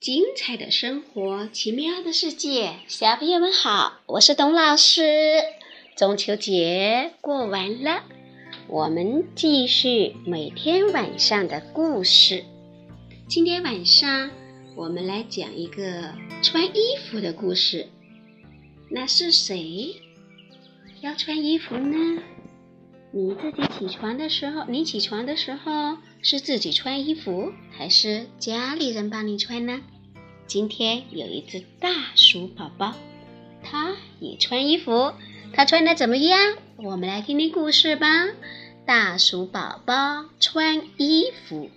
精彩的生活，奇妙的世界，小朋友们好，我是董老师。中秋节过完了，我们继续每天晚上的故事。今天晚上我们来讲一个穿衣服的故事。那是谁要穿衣服呢？你自己起床的时候，你起床的时候是自己穿衣服，还是家里人帮你穿呢？今天有一只大鼠宝宝，它也穿衣服，它穿的怎么样？我们来听听故事吧。大鼠宝宝穿衣服。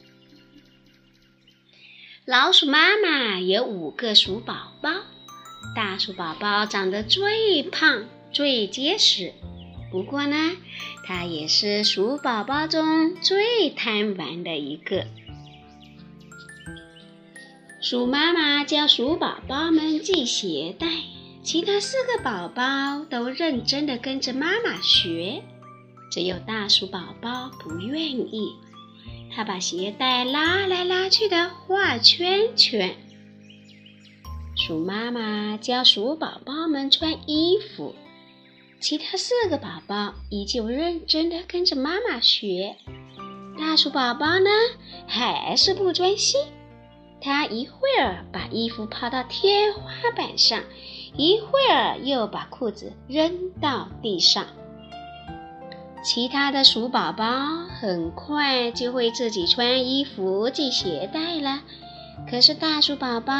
老鼠妈妈有五个鼠宝宝，大鼠宝宝长得最胖、最结实。不过呢，它也是鼠宝宝中最贪玩的一个。鼠妈妈教鼠宝宝们系鞋带，其他四个宝宝都认真的跟着妈妈学，只有大鼠宝宝不愿意，他把鞋带拉来拉去的画圈圈。鼠妈妈教鼠宝宝们穿衣服。其他四个宝宝依旧认真地跟着妈妈学，大鼠宝宝呢还是不专心。他一会儿把衣服抛到天花板上，一会儿又把裤子扔到地上。其他的鼠宝宝很快就会自己穿衣服、系鞋带了，可是大鼠宝宝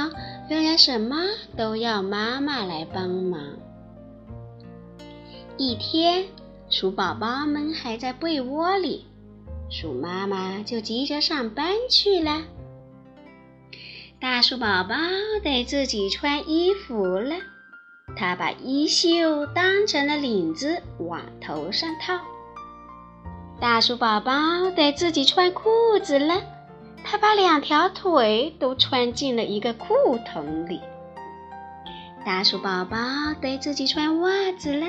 仍然什么都要妈妈来帮忙。一天，鼠宝宝们还在被窝里，鼠妈妈就急着上班去了。大树宝宝得自己穿衣服了，他把衣袖当成了领子往头上套。大树宝宝得自己穿裤子了，他把两条腿都穿进了一个裤筒里。大树宝宝得自己穿袜子了。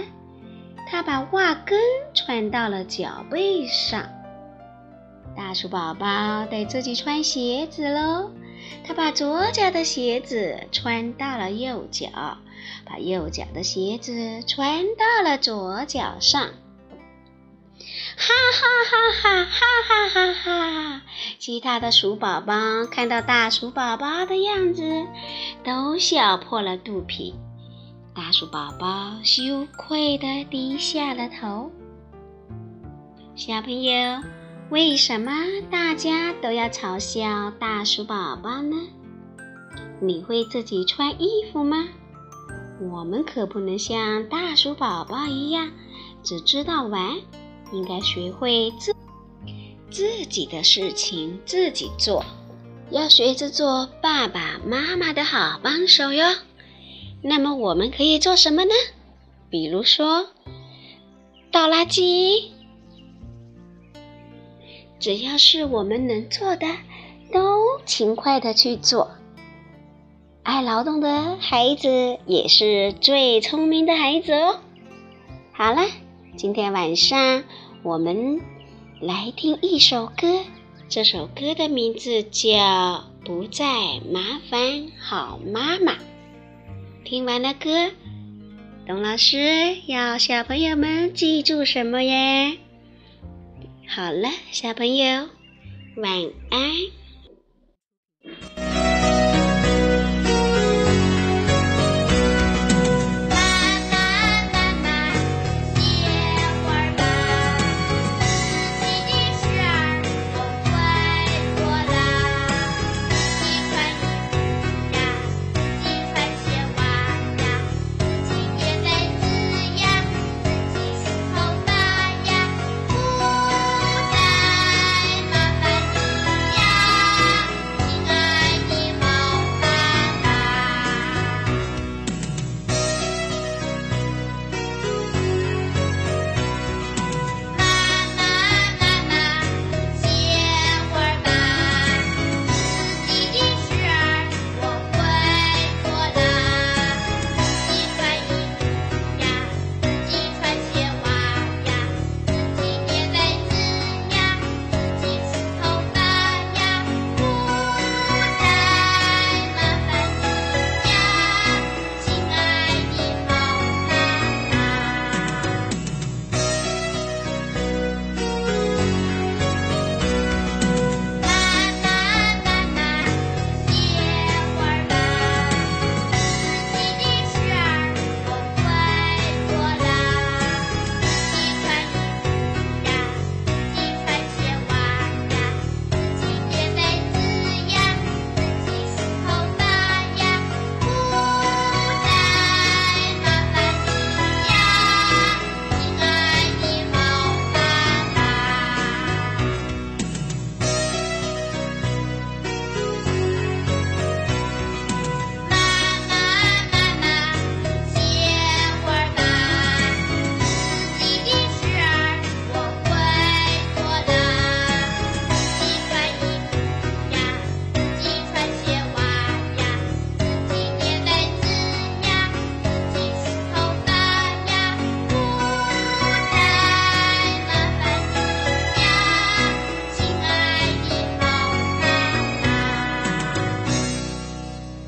他把袜跟穿到了脚背上，大鼠宝宝得自己穿鞋子喽。他把左脚的鞋子穿到了右脚，把右脚的鞋子穿到了左脚上。哈哈哈哈哈哈哈哈！其他的鼠宝宝看到大鼠宝宝的样子，都笑破了肚皮。大鼠宝宝羞愧地低下了头。小朋友，为什么大家都要嘲笑大鼠宝宝呢？你会自己穿衣服吗？我们可不能像大鼠宝宝一样，只知道玩，应该学会自自己的事情自己做，要学着做爸爸妈妈的好帮手哟。那么我们可以做什么呢？比如说倒垃圾，只要是我们能做的，都勤快的去做。爱劳动的孩子也是最聪明的孩子哦。好了，今天晚上我们来听一首歌，这首歌的名字叫《不再麻烦好妈妈》。听完了歌，董老师要小朋友们记住什么呀？好了，小朋友，晚安。